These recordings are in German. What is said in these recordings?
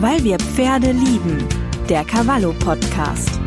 Weil wir Pferde lieben. Der Cavallo Podcast.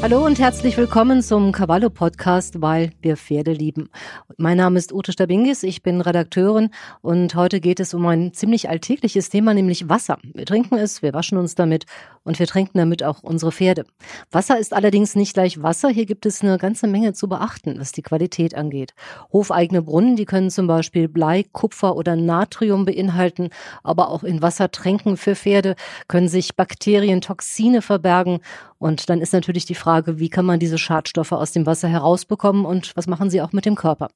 Hallo und herzlich willkommen zum Cavallo Podcast, weil wir Pferde lieben. Mein Name ist Ute Stabingis, ich bin Redakteurin und heute geht es um ein ziemlich alltägliches Thema, nämlich Wasser. Wir trinken es, wir waschen uns damit und wir trinken damit auch unsere Pferde. Wasser ist allerdings nicht gleich Wasser. Hier gibt es eine ganze Menge zu beachten, was die Qualität angeht. Hofeigene Brunnen, die können zum Beispiel Blei, Kupfer oder Natrium beinhalten, aber auch in Wassertränken für Pferde können sich Bakterien, Toxine verbergen und dann ist natürlich die Frage, wie kann man diese Schadstoffe aus dem Wasser herausbekommen und was machen sie auch mit dem Körper?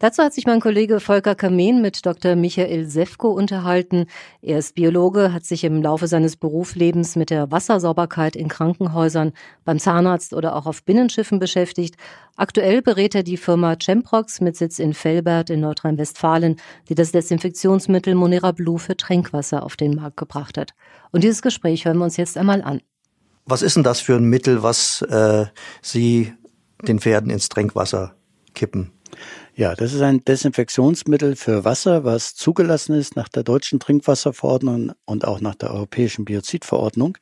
Dazu hat sich mein Kollege Volker Kamen mit Dr. Michael Sefko unterhalten. Er ist Biologe, hat sich im Laufe seines Berufslebens mit der Wassersauberkeit in Krankenhäusern, beim Zahnarzt oder auch auf Binnenschiffen beschäftigt. Aktuell berät er die Firma Chemprox mit Sitz in Velbert in Nordrhein-Westfalen, die das Desinfektionsmittel Monera Blue für Trinkwasser auf den Markt gebracht hat. Und dieses Gespräch hören wir uns jetzt einmal an. Was ist denn das für ein Mittel, was äh, Sie den Pferden ins Trinkwasser kippen? Ja, das ist ein Desinfektionsmittel für Wasser, was zugelassen ist nach der deutschen Trinkwasserverordnung und auch nach der europäischen Biozidverordnung.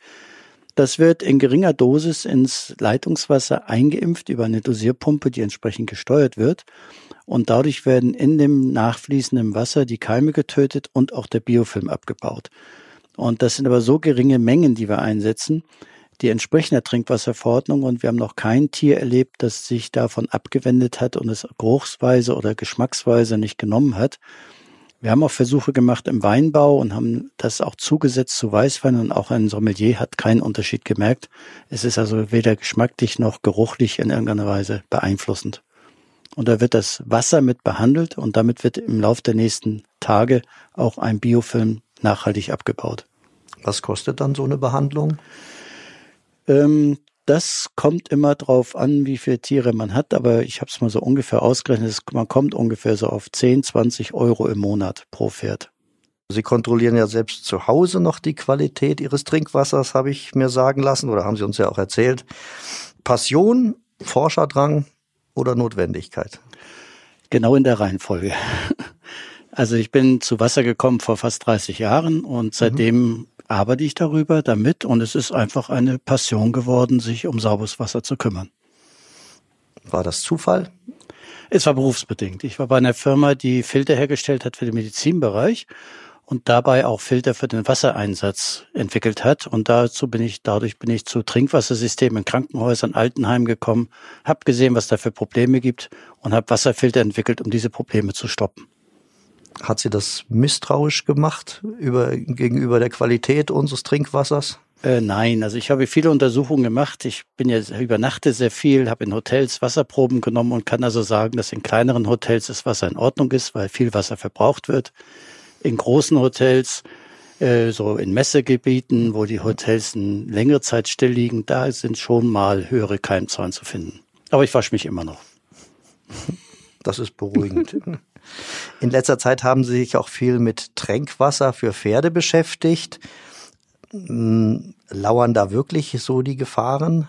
Das wird in geringer Dosis ins Leitungswasser eingeimpft über eine Dosierpumpe, die entsprechend gesteuert wird. Und dadurch werden in dem nachfließenden Wasser die Keime getötet und auch der Biofilm abgebaut. Und das sind aber so geringe Mengen, die wir einsetzen, die entsprechen der Trinkwasserverordnung und wir haben noch kein Tier erlebt, das sich davon abgewendet hat und es geruchsweise oder geschmacksweise nicht genommen hat. Wir haben auch Versuche gemacht im Weinbau und haben das auch zugesetzt zu Weißwein und auch ein Sommelier hat keinen Unterschied gemerkt. Es ist also weder geschmacklich noch geruchlich in irgendeiner Weise beeinflussend. Und da wird das Wasser mit behandelt und damit wird im Laufe der nächsten Tage auch ein Biofilm nachhaltig abgebaut. Was kostet dann so eine Behandlung? Ähm, das kommt immer drauf an, wie viele Tiere man hat, aber ich habe es mal so ungefähr ausgerechnet, man kommt ungefähr so auf 10, 20 Euro im Monat pro Pferd. Sie kontrollieren ja selbst zu Hause noch die Qualität Ihres Trinkwassers, habe ich mir sagen lassen, oder haben Sie uns ja auch erzählt. Passion, Forscherdrang oder Notwendigkeit? Genau in der Reihenfolge. Also ich bin zu Wasser gekommen vor fast 30 Jahren und seitdem mhm arbeite ich darüber, damit und es ist einfach eine Passion geworden, sich um sauberes Wasser zu kümmern. War das Zufall? Es war berufsbedingt. Ich war bei einer Firma, die Filter hergestellt hat für den Medizinbereich und dabei auch Filter für den Wassereinsatz entwickelt hat. Und dazu bin ich, dadurch bin ich zu Trinkwassersystemen in Krankenhäusern, Altenheimen gekommen, habe gesehen, was da für Probleme gibt und habe Wasserfilter entwickelt, um diese Probleme zu stoppen. Hat sie das misstrauisch gemacht über, gegenüber der Qualität unseres Trinkwassers? Äh, nein, also ich habe viele Untersuchungen gemacht. Ich bin ja übernachte sehr viel, habe in Hotels Wasserproben genommen und kann also sagen, dass in kleineren Hotels das Wasser in Ordnung ist, weil viel Wasser verbraucht wird. In großen Hotels, äh, so in Messegebieten, wo die Hotels eine längere Zeit still liegen, da sind schon mal höhere Keimzahlen zu finden. Aber ich wasche mich immer noch. Das ist beruhigend. In letzter Zeit haben Sie sich auch viel mit Tränkwasser für Pferde beschäftigt. Hm, lauern da wirklich so die Gefahren?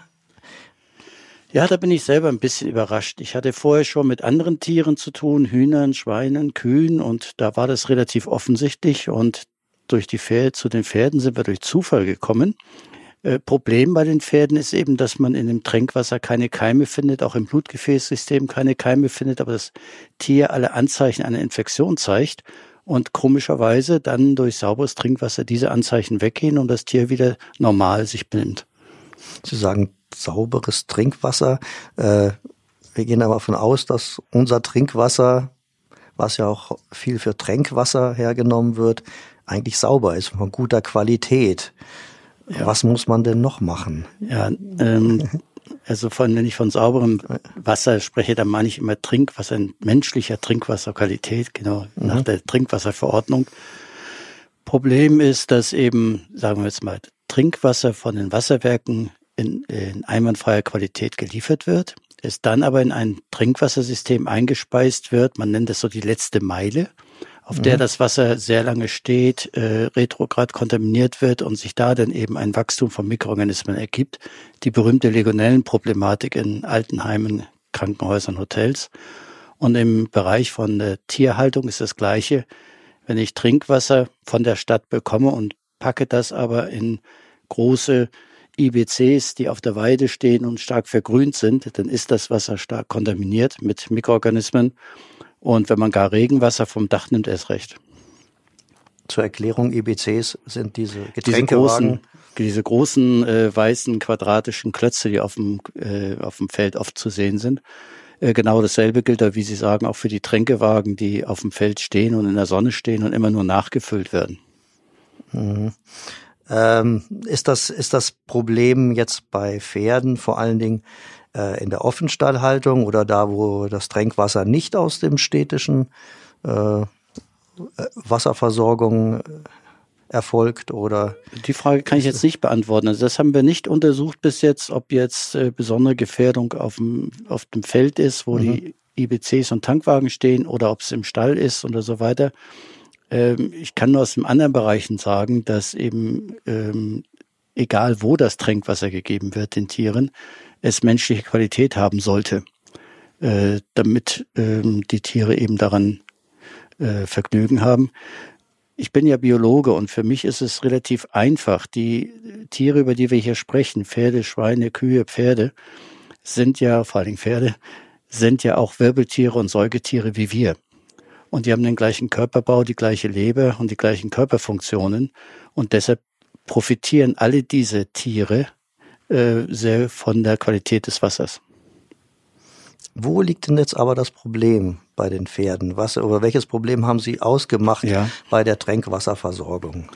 Ja, da bin ich selber ein bisschen überrascht. Ich hatte vorher schon mit anderen Tieren zu tun, Hühnern, Schweinen, Kühen, und da war das relativ offensichtlich. Und durch die Pferde, zu den Pferden sind wir durch Zufall gekommen. Äh, Problem bei den Pferden ist eben, dass man in dem Tränkwasser keine Keime findet, auch im Blutgefäßsystem keine Keime findet, aber das Tier alle Anzeichen einer Infektion zeigt und komischerweise dann durch sauberes Trinkwasser diese Anzeichen weggehen und das Tier wieder normal sich benimmt. Sie sagen sauberes Trinkwasser. Äh, wir gehen aber davon aus, dass unser Trinkwasser, was ja auch viel für Tränkwasser hergenommen wird, eigentlich sauber ist, von guter Qualität. Ja. Was muss man denn noch machen? Ja, ähm, also von, wenn ich von sauberem Wasser spreche, dann meine ich immer Trinkwasser, menschlicher Trinkwasserqualität, genau, mhm. nach der Trinkwasserverordnung. Problem ist, dass eben, sagen wir jetzt mal, Trinkwasser von den Wasserwerken in, in einwandfreier Qualität geliefert wird, es dann aber in ein Trinkwassersystem eingespeist wird, man nennt das so die letzte Meile, auf der mhm. das Wasser sehr lange steht, äh, retrograd kontaminiert wird und sich da dann eben ein Wachstum von Mikroorganismen ergibt. Die berühmte Legionellenproblematik in Altenheimen, Krankenhäusern, Hotels. Und im Bereich von der Tierhaltung ist das Gleiche. Wenn ich Trinkwasser von der Stadt bekomme und packe das aber in große IBCs, die auf der Weide stehen und stark vergrünt sind, dann ist das Wasser stark kontaminiert mit Mikroorganismen. Und wenn man gar Regenwasser vom Dach nimmt, erst recht. Zur Erklärung, IBCs sind diese Getränkewagen. Diese großen, diese großen äh, weißen quadratischen Klötze, die auf dem, äh, auf dem Feld oft zu sehen sind. Äh, genau dasselbe gilt da, wie Sie sagen, auch für die Tränkewagen, die auf dem Feld stehen und in der Sonne stehen und immer nur nachgefüllt werden. Mhm. Ähm, ist, das, ist das Problem jetzt bei Pferden vor allen Dingen äh, in der Offenstallhaltung oder da, wo das Tränkwasser nicht aus dem städtischen äh, Wasserversorgung äh, erfolgt oder? Die Frage kann ich jetzt nicht beantworten. Also das haben wir nicht untersucht bis jetzt, ob jetzt äh, besondere Gefährdung auf dem, auf dem Feld ist, wo mhm. die IBCs und Tankwagen stehen oder ob es im Stall ist oder so weiter. Ähm, ich kann nur aus den anderen Bereichen sagen, dass eben ähm, egal wo das Trinkwasser gegeben wird den Tieren, es menschliche Qualität haben sollte, äh, damit ähm, die Tiere eben daran äh, Vergnügen haben. Ich bin ja Biologe und für mich ist es relativ einfach. Die Tiere, über die wir hier sprechen, Pferde, Schweine, Kühe, Pferde, sind ja, vor allen Dingen Pferde, sind ja auch Wirbeltiere und Säugetiere wie wir. Und die haben den gleichen Körperbau, die gleiche Leber und die gleichen Körperfunktionen. Und deshalb profitieren alle diese Tiere äh, sehr von der Qualität des Wassers. Wo liegt denn jetzt aber das Problem bei den Pferden? Was oder welches Problem haben Sie ausgemacht ja. bei der Tränkwasserversorgung?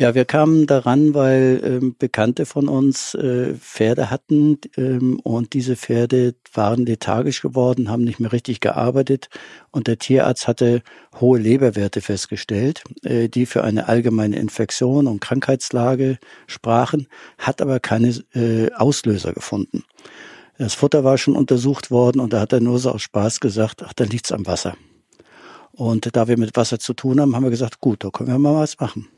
Ja, wir kamen daran, weil ähm, Bekannte von uns äh, Pferde hatten ähm, und diese Pferde waren lethargisch geworden, haben nicht mehr richtig gearbeitet und der Tierarzt hatte hohe Leberwerte festgestellt, äh, die für eine allgemeine Infektion und Krankheitslage sprachen, hat aber keine äh, Auslöser gefunden. Das Futter war schon untersucht worden und da hat er nur so aus Spaß gesagt, ach, da liegt's am Wasser. Und da wir mit Wasser zu tun haben, haben wir gesagt, gut, da können wir mal was machen.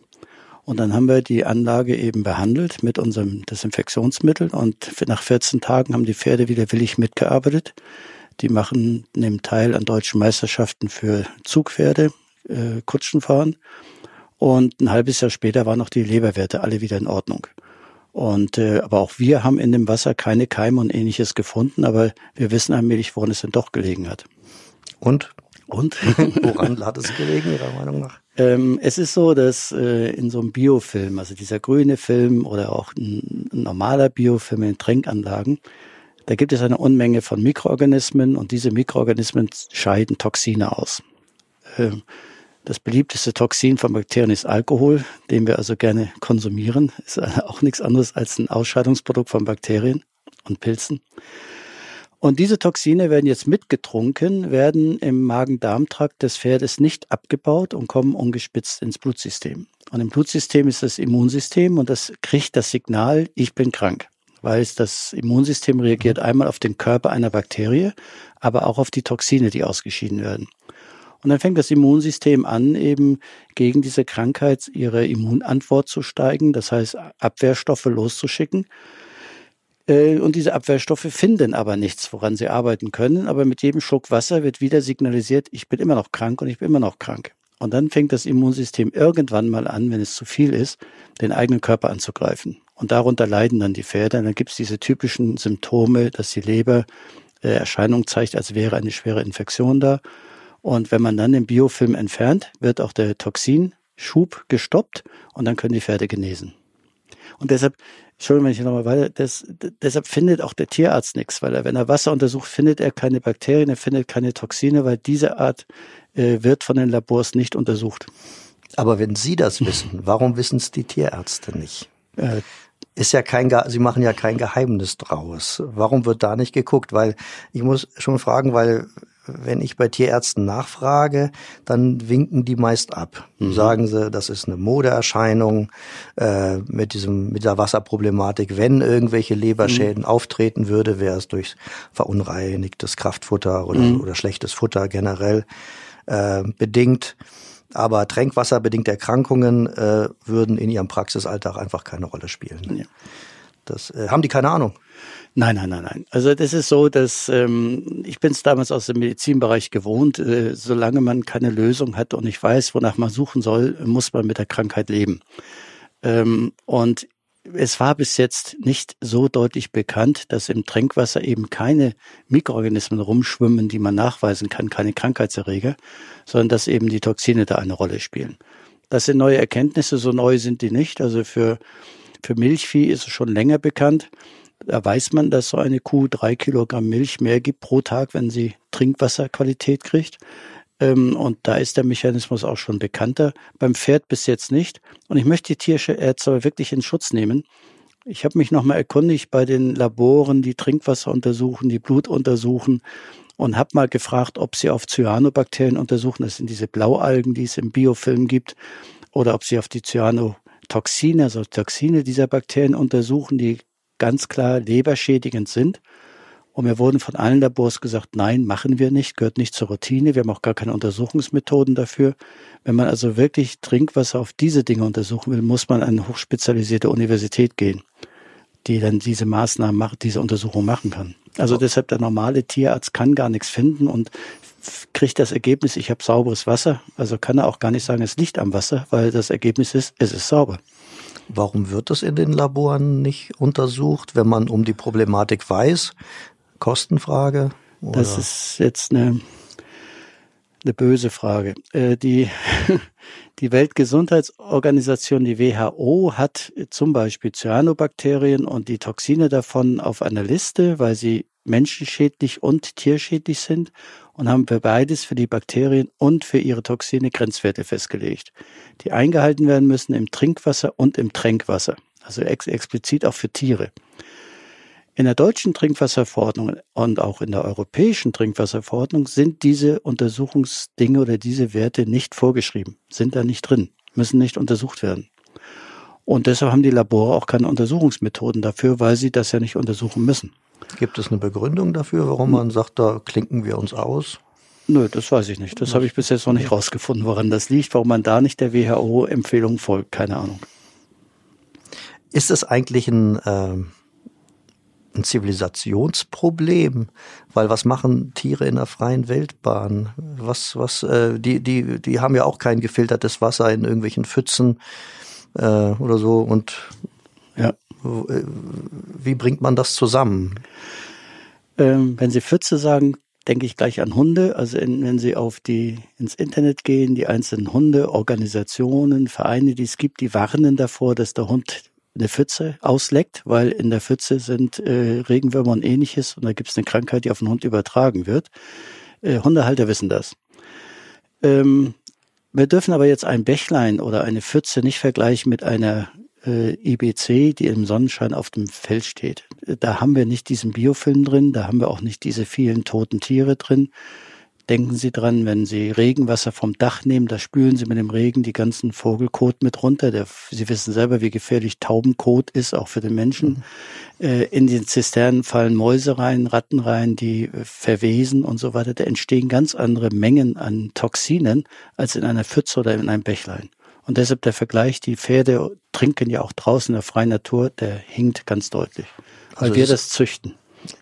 Und dann haben wir die Anlage eben behandelt mit unserem Desinfektionsmittel und nach 14 Tagen haben die Pferde wieder willig mitgearbeitet. Die machen, nehmen teil an deutschen Meisterschaften für Zugpferde, äh, Kutschenfahren. Und ein halbes Jahr später waren noch die Leberwerte alle wieder in Ordnung. Und äh, aber auch wir haben in dem Wasser keine Keime und ähnliches gefunden, aber wir wissen allmählich, woran es denn doch gelegen hat. Und? Und? woran hat es gelegen, Ihrer Meinung nach? Ähm, es ist so, dass äh, in so einem Biofilm, also dieser grüne Film oder auch ein, ein normaler Biofilm in Tränkanlagen, da gibt es eine Unmenge von Mikroorganismen und diese Mikroorganismen scheiden Toxine aus. Ähm, das beliebteste Toxin von Bakterien ist Alkohol, den wir also gerne konsumieren. Ist auch nichts anderes als ein Ausscheidungsprodukt von Bakterien und Pilzen. Und diese Toxine werden jetzt mitgetrunken, werden im Magen-Darm-Trakt des Pferdes nicht abgebaut und kommen ungespitzt ins Blutsystem. Und im Blutsystem ist das Immunsystem und das kriegt das Signal, ich bin krank. Weil das Immunsystem reagiert einmal auf den Körper einer Bakterie, aber auch auf die Toxine, die ausgeschieden werden. Und dann fängt das Immunsystem an, eben gegen diese Krankheit ihre Immunantwort zu steigen, das heißt Abwehrstoffe loszuschicken. Äh, und diese Abwehrstoffe finden aber nichts, woran sie arbeiten können. Aber mit jedem Schluck Wasser wird wieder signalisiert, ich bin immer noch krank und ich bin immer noch krank. Und dann fängt das Immunsystem irgendwann mal an, wenn es zu viel ist, den eigenen Körper anzugreifen. Und darunter leiden dann die Pferde. Und dann gibt es diese typischen Symptome, dass die Leber äh, Erscheinung zeigt, als wäre eine schwere Infektion da und wenn man dann den Biofilm entfernt, wird auch der Toxinschub gestoppt und dann können die Pferde genesen. Und deshalb, Entschuldigung, wenn ich nochmal weiter, das, deshalb findet auch der Tierarzt nichts, weil er, wenn er Wasser untersucht, findet er keine Bakterien, er findet keine Toxine, weil diese Art äh, wird von den Labors nicht untersucht. Aber wenn Sie das wissen, warum wissen es die Tierärzte nicht? Äh, ist ja kein, Sie machen ja kein Geheimnis draus. Warum wird da nicht geguckt? Weil ich muss schon fragen, weil wenn ich bei Tierärzten nachfrage, dann winken die meist ab. Mhm. Sagen sie, das ist eine Modeerscheinung äh, mit diesem mit der Wasserproblematik. Wenn irgendwelche Leberschäden mhm. auftreten würde, wäre es durch verunreinigtes Kraftfutter oder, mhm. oder schlechtes Futter generell äh, bedingt. Aber trinkwasserbedingte Erkrankungen äh, würden in ihrem Praxisalltag einfach keine Rolle spielen. Ja. Das äh, haben die keine Ahnung. Nein, nein, nein, nein. Also das ist so, dass ähm, ich bin es damals aus dem Medizinbereich gewohnt. Äh, solange man keine Lösung hat und nicht weiß, wonach man suchen soll, muss man mit der Krankheit leben. Ähm, und es war bis jetzt nicht so deutlich bekannt, dass im Trinkwasser eben keine Mikroorganismen rumschwimmen, die man nachweisen kann, keine Krankheitserreger, sondern dass eben die Toxine da eine Rolle spielen. Das sind neue Erkenntnisse, so neu sind die nicht. Also für, für Milchvieh ist es schon länger bekannt. Da weiß man, dass so eine Kuh drei Kilogramm Milch mehr gibt pro Tag, wenn sie Trinkwasserqualität kriegt. Ähm, und da ist der Mechanismus auch schon bekannter. Beim Pferd bis jetzt nicht. Und ich möchte die Tierärzte wirklich in Schutz nehmen. Ich habe mich nochmal erkundigt bei den Laboren, die Trinkwasser untersuchen, die Blut untersuchen und habe mal gefragt, ob sie auf Cyanobakterien untersuchen. Das sind diese Blaualgen, die es im Biofilm gibt. Oder ob sie auf die Cyanotoxine, also Toxine dieser Bakterien untersuchen, die ganz klar leberschädigend sind. Und mir wurden von allen Labors gesagt, nein, machen wir nicht, gehört nicht zur Routine. Wir haben auch gar keine Untersuchungsmethoden dafür. Wenn man also wirklich Trinkwasser auf diese Dinge untersuchen will, muss man an eine hochspezialisierte Universität gehen, die dann diese Maßnahmen macht, diese Untersuchung machen kann. Also deshalb der normale Tierarzt kann gar nichts finden und kriegt das Ergebnis, ich habe sauberes Wasser. Also kann er auch gar nicht sagen, es liegt am Wasser, weil das Ergebnis ist, es ist sauber. Warum wird das in den Laboren nicht untersucht, wenn man um die Problematik weiß? Kostenfrage? Oder? Das ist jetzt eine, eine böse Frage. Äh, die, die Weltgesundheitsorganisation, die WHO, hat zum Beispiel Cyanobakterien und die Toxine davon auf einer Liste, weil sie menschenschädlich und tierschädlich sind und haben für beides, für die Bakterien und für ihre Toxine Grenzwerte festgelegt, die eingehalten werden müssen im Trinkwasser und im Tränkwasser, also ex explizit auch für Tiere. In der deutschen Trinkwasserverordnung und auch in der europäischen Trinkwasserverordnung sind diese Untersuchungsdinge oder diese Werte nicht vorgeschrieben, sind da nicht drin, müssen nicht untersucht werden. Und deshalb haben die Labore auch keine Untersuchungsmethoden dafür, weil sie das ja nicht untersuchen müssen. Gibt es eine Begründung dafür, warum man sagt, da klinken wir uns aus? Nö, das weiß ich nicht. Das habe ich bis jetzt noch nicht rausgefunden, woran das liegt, warum man da nicht der WHO-Empfehlung folgt. Keine Ahnung. Ist es eigentlich ein äh, ein Zivilisationsproblem, weil was machen Tiere in der freien Wildbahn? Was, was, äh, die, die, die haben ja auch kein gefiltertes Wasser in irgendwelchen Pfützen äh, oder so. Und ja. Äh, wie bringt man das zusammen? Ähm, wenn Sie Pfütze sagen, denke ich gleich an Hunde. Also wenn Sie auf die ins Internet gehen, die einzelnen Hunde, Organisationen, Vereine, die es gibt, die warnen davor, dass der Hund eine Pfütze ausleckt, weil in der Pfütze sind äh, Regenwürmer und ähnliches und da gibt es eine Krankheit, die auf den Hund übertragen wird. Äh, Hundehalter wissen das. Ähm, wir dürfen aber jetzt ein Bächlein oder eine Pfütze nicht vergleichen mit einer äh, IBC, die im Sonnenschein auf dem Feld steht. Da haben wir nicht diesen Biofilm drin, da haben wir auch nicht diese vielen toten Tiere drin. Denken Sie dran, wenn Sie Regenwasser vom Dach nehmen, da spülen Sie mit dem Regen die ganzen Vogelkot mit runter. Der, Sie wissen selber, wie gefährlich Taubenkot ist, auch für den Menschen. Mhm. Äh, in den Zisternen fallen Mäuse rein, Ratten rein, die äh, verwesen und so weiter. Da entstehen ganz andere Mengen an Toxinen als in einer Pfütze oder in einem Bächlein. Und deshalb der Vergleich, die Pferde trinken ja auch draußen in der freien Natur, der hinkt ganz deutlich. Weil also wir das züchten.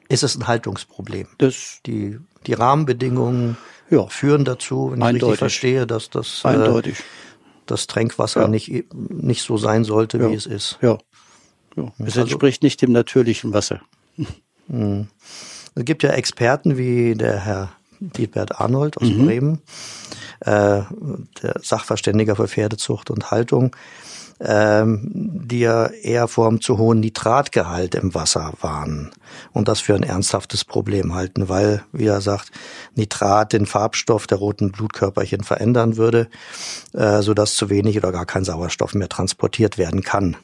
Ist es ein Haltungsproblem? Das die die Rahmenbedingungen ja. führen dazu, wenn ich Eindeutig. richtig verstehe, dass das, äh, das Tränkwasser ja. nicht, nicht so sein sollte, ja. wie es ist. Ja. ja. Es also, entspricht nicht dem natürlichen Wasser. Hm. Es gibt ja Experten wie der Herr Dietbert Arnold aus mhm. Bremen, äh, der Sachverständiger für Pferdezucht und Haltung, ähm, die ja eher vor einem zu hohen Nitratgehalt im Wasser warnen und das für ein ernsthaftes Problem halten, weil, wie er sagt, Nitrat den Farbstoff der roten Blutkörperchen verändern würde, äh, sodass zu wenig oder gar kein Sauerstoff mehr transportiert werden kann.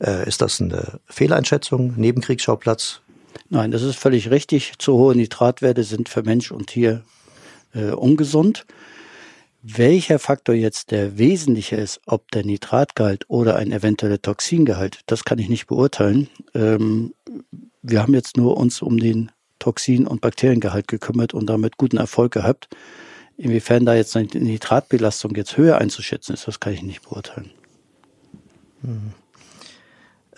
Äh, ist das eine Fehleinschätzung, Nebenkriegsschauplatz? Nein, das ist völlig richtig. Zu hohe Nitratwerte sind für Mensch und Tier äh, ungesund. Welcher Faktor jetzt der wesentliche ist, ob der Nitratgehalt oder ein eventueller Toxingehalt, das kann ich nicht beurteilen. Ähm, wir haben jetzt nur uns um den Toxin- und Bakteriengehalt gekümmert und damit guten Erfolg gehabt. Inwiefern da jetzt eine Nitratbelastung jetzt höher einzuschätzen ist, das kann ich nicht beurteilen. Hm.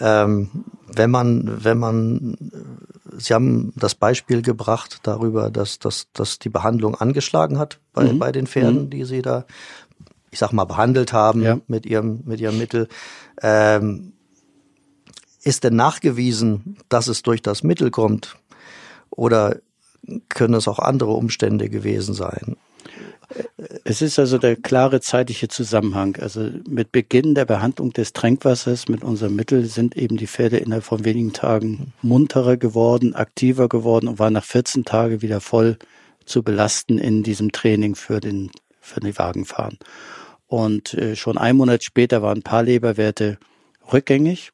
Ähm, wenn man, wenn man, Sie haben das Beispiel gebracht darüber, dass, dass, dass die Behandlung angeschlagen hat bei, mhm. bei den Pferden, mhm. die Sie da, ich sag mal, behandelt haben ja. mit Ihrem, mit Ihrem Mittel. Ähm, ist denn nachgewiesen, dass es durch das Mittel kommt? Oder können es auch andere Umstände gewesen sein? Es ist also der klare zeitliche Zusammenhang. Also mit Beginn der Behandlung des Tränkwassers mit unserem Mittel sind eben die Pferde innerhalb von wenigen Tagen munterer geworden, aktiver geworden und waren nach 14 Tagen wieder voll zu belasten in diesem Training für den für die Wagenfahren. Und äh, schon ein Monat später waren ein paar Leberwerte rückgängig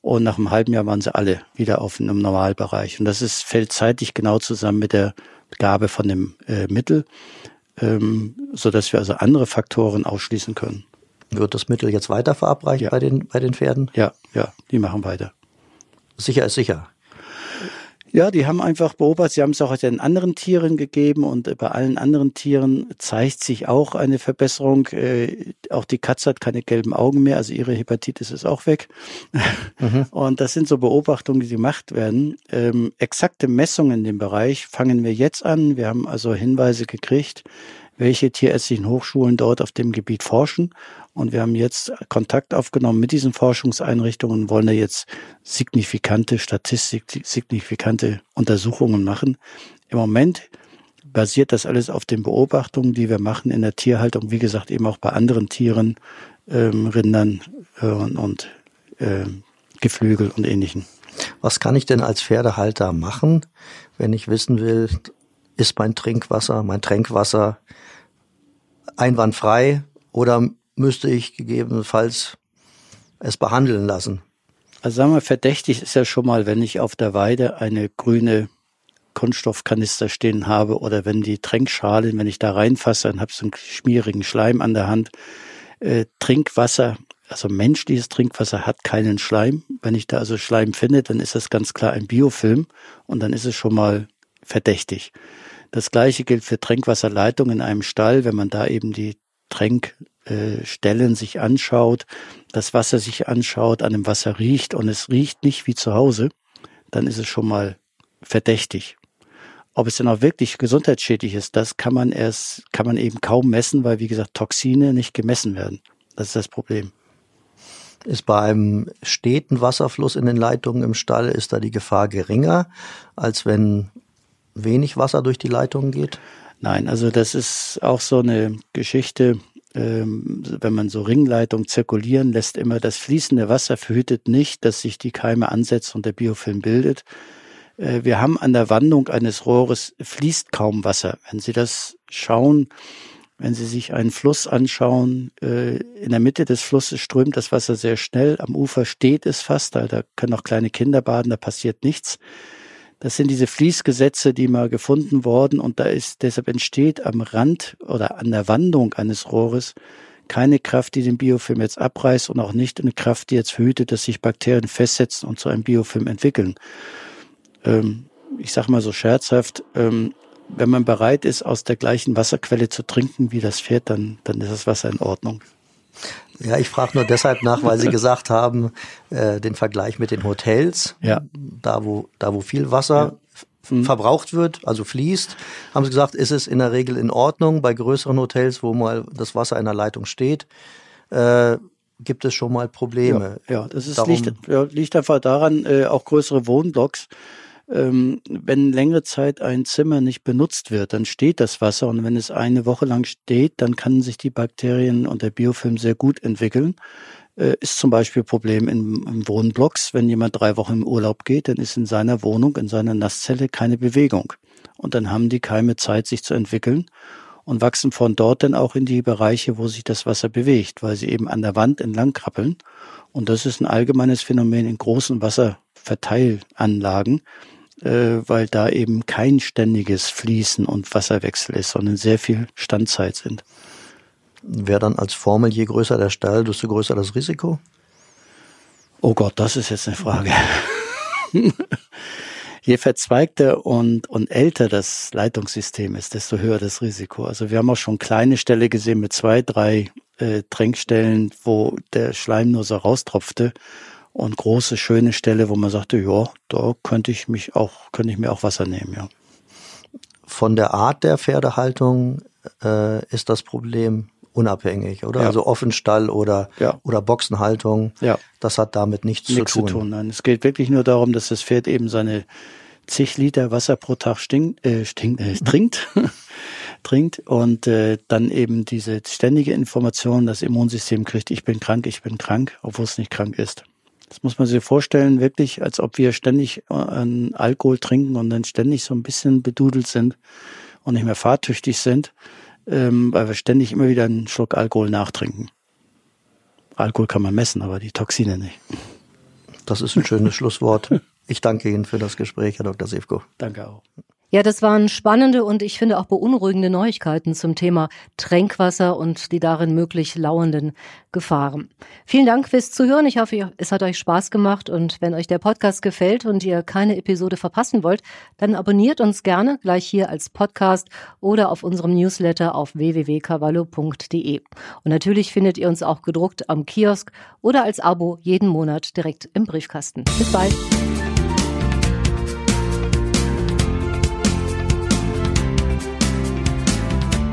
und nach einem halben Jahr waren sie alle wieder auf einem Normalbereich. Und das ist, fällt zeitlich genau zusammen mit der Gabe von dem äh, Mittel, ähm, so dass wir also andere Faktoren ausschließen können. Wird das Mittel jetzt weiter verabreicht ja. bei, den, bei den Pferden? Ja, ja, die machen weiter. Sicher ist sicher. Ja, die haben einfach beobachtet, sie haben es auch den anderen Tieren gegeben und bei allen anderen Tieren zeigt sich auch eine Verbesserung. Äh, auch die Katze hat keine gelben Augen mehr, also ihre Hepatitis ist auch weg. Mhm. Und das sind so Beobachtungen, die gemacht werden. Ähm, exakte Messungen in dem Bereich fangen wir jetzt an. Wir haben also Hinweise gekriegt, welche tierärztlichen Hochschulen dort auf dem Gebiet forschen. Und wir haben jetzt Kontakt aufgenommen mit diesen Forschungseinrichtungen und wollen da jetzt signifikante Statistik, signifikante Untersuchungen machen. Im Moment basiert das alles auf den Beobachtungen, die wir machen in der Tierhaltung, wie gesagt, eben auch bei anderen Tieren, ähm, Rindern äh, und äh, Geflügel und ähnlichen. Was kann ich denn als Pferdehalter machen, wenn ich wissen will, ist mein Trinkwasser, mein Tränkwasser einwandfrei oder müsste ich gegebenenfalls es behandeln lassen? Also sagen wir, verdächtig ist ja schon mal, wenn ich auf der Weide eine grüne Kunststoffkanister stehen habe oder wenn die Tränkschale, wenn ich da reinfasse, dann habe ich so einen schmierigen Schleim an der Hand. Äh, Trinkwasser, also menschliches Trinkwasser hat keinen Schleim. Wenn ich da also Schleim finde, dann ist das ganz klar ein Biofilm und dann ist es schon mal verdächtig. Das gleiche gilt für Trinkwasserleitungen in einem Stall, wenn man da eben die Tränkstellen sich anschaut, das Wasser sich anschaut, an dem Wasser riecht und es riecht nicht wie zu Hause, dann ist es schon mal verdächtig. Ob es denn auch wirklich gesundheitsschädlich ist, das kann man erst, kann man eben kaum messen, weil wie gesagt Toxine nicht gemessen werden. Das ist das Problem. Ist bei einem steten Wasserfluss in den Leitungen im Stall, ist da die Gefahr geringer, als wenn wenig Wasser durch die Leitungen geht? Nein, also das ist auch so eine Geschichte, ähm, wenn man so Ringleitungen zirkulieren lässt, immer das fließende Wasser verhütet nicht, dass sich die Keime ansetzt und der Biofilm bildet. Äh, wir haben an der Wandung eines Rohres fließt kaum Wasser. Wenn Sie das schauen, wenn Sie sich einen Fluss anschauen, äh, in der Mitte des Flusses strömt das Wasser sehr schnell, am Ufer steht es fast, da, da können auch kleine Kinder baden, da passiert nichts. Das sind diese Fließgesetze, die mal gefunden worden und da ist, deshalb entsteht am Rand oder an der Wandung eines Rohres keine Kraft, die den Biofilm jetzt abreißt und auch nicht eine Kraft, die jetzt verhütet, dass sich Bakterien festsetzen und zu einem Biofilm entwickeln. Ähm, ich sage mal so scherzhaft, ähm, wenn man bereit ist, aus der gleichen Wasserquelle zu trinken wie das Pferd, dann, dann ist das Wasser in Ordnung. Ja, ich frage nur deshalb nach, weil Sie gesagt haben, äh, den Vergleich mit den Hotels, ja. da wo da wo viel Wasser ja. Mhm. verbraucht wird, also fließt, haben Sie gesagt, ist es in der Regel in Ordnung. Bei größeren Hotels, wo mal das Wasser in der Leitung steht, äh, gibt es schon mal Probleme. Ja, ja das ist, liegt, ja, liegt einfach daran, äh, auch größere Wohnblocks ähm, wenn längere Zeit ein Zimmer nicht benutzt wird, dann steht das Wasser und wenn es eine Woche lang steht, dann kann sich die Bakterien und der Biofilm sehr gut entwickeln. Äh, ist zum Beispiel Problem im, im Wohnblocks. Wenn jemand drei Wochen im Urlaub geht, dann ist in seiner Wohnung, in seiner Nasszelle keine Bewegung. Und dann haben die Keime Zeit, sich zu entwickeln und wachsen von dort dann auch in die Bereiche, wo sich das Wasser bewegt, weil sie eben an der Wand entlang krabbeln. Und das ist ein allgemeines Phänomen in großen Wasserverteilanlagen, weil da eben kein ständiges Fließen und Wasserwechsel ist, sondern sehr viel Standzeit sind. Wäre dann als Formel, je größer der Stall, desto größer das Risiko? Oh Gott, das ist jetzt eine Frage. je verzweigter und, und älter das Leitungssystem ist, desto höher das Risiko. Also wir haben auch schon kleine Ställe gesehen mit zwei, drei äh, Tränkstellen, wo der Schleim nur so raustropfte und große, schöne Ställe, wo man sagte, ja, da könnte ich mich auch, könnte ich mir auch Wasser nehmen, ja. Von der Art der Pferdehaltung äh, ist das Problem unabhängig, oder? Ja. Also Offenstall oder, ja. oder Boxenhaltung, ja. das hat damit nichts, nichts zu tun. zu tun. Nein, es geht wirklich nur darum, dass das Pferd eben seine zig Liter Wasser pro Tag stinkt, äh, stinkt, äh, trinkt, trinkt und äh, dann eben diese ständige Information, das Immunsystem kriegt, ich bin krank, ich bin krank, obwohl es nicht krank ist. Das muss man sich vorstellen, wirklich, als ob wir ständig äh, Alkohol trinken und dann ständig so ein bisschen bedudelt sind und nicht mehr fahrtüchtig sind ähm, weil wir ständig immer wieder einen Schluck Alkohol nachtrinken. Alkohol kann man messen, aber die Toxine nicht. Das ist ein schönes Schlusswort. Ich danke Ihnen für das Gespräch, Herr Dr. Sivko. Danke auch. Ja, das waren spannende und ich finde auch beunruhigende Neuigkeiten zum Thema Tränkwasser und die darin möglich lauernden Gefahren. Vielen Dank fürs Zuhören. Ich hoffe, es hat euch Spaß gemacht und wenn euch der Podcast gefällt und ihr keine Episode verpassen wollt, dann abonniert uns gerne gleich hier als Podcast oder auf unserem Newsletter auf www.cavallo.de. Und natürlich findet ihr uns auch gedruckt am Kiosk oder als Abo jeden Monat direkt im Briefkasten. Bis bald.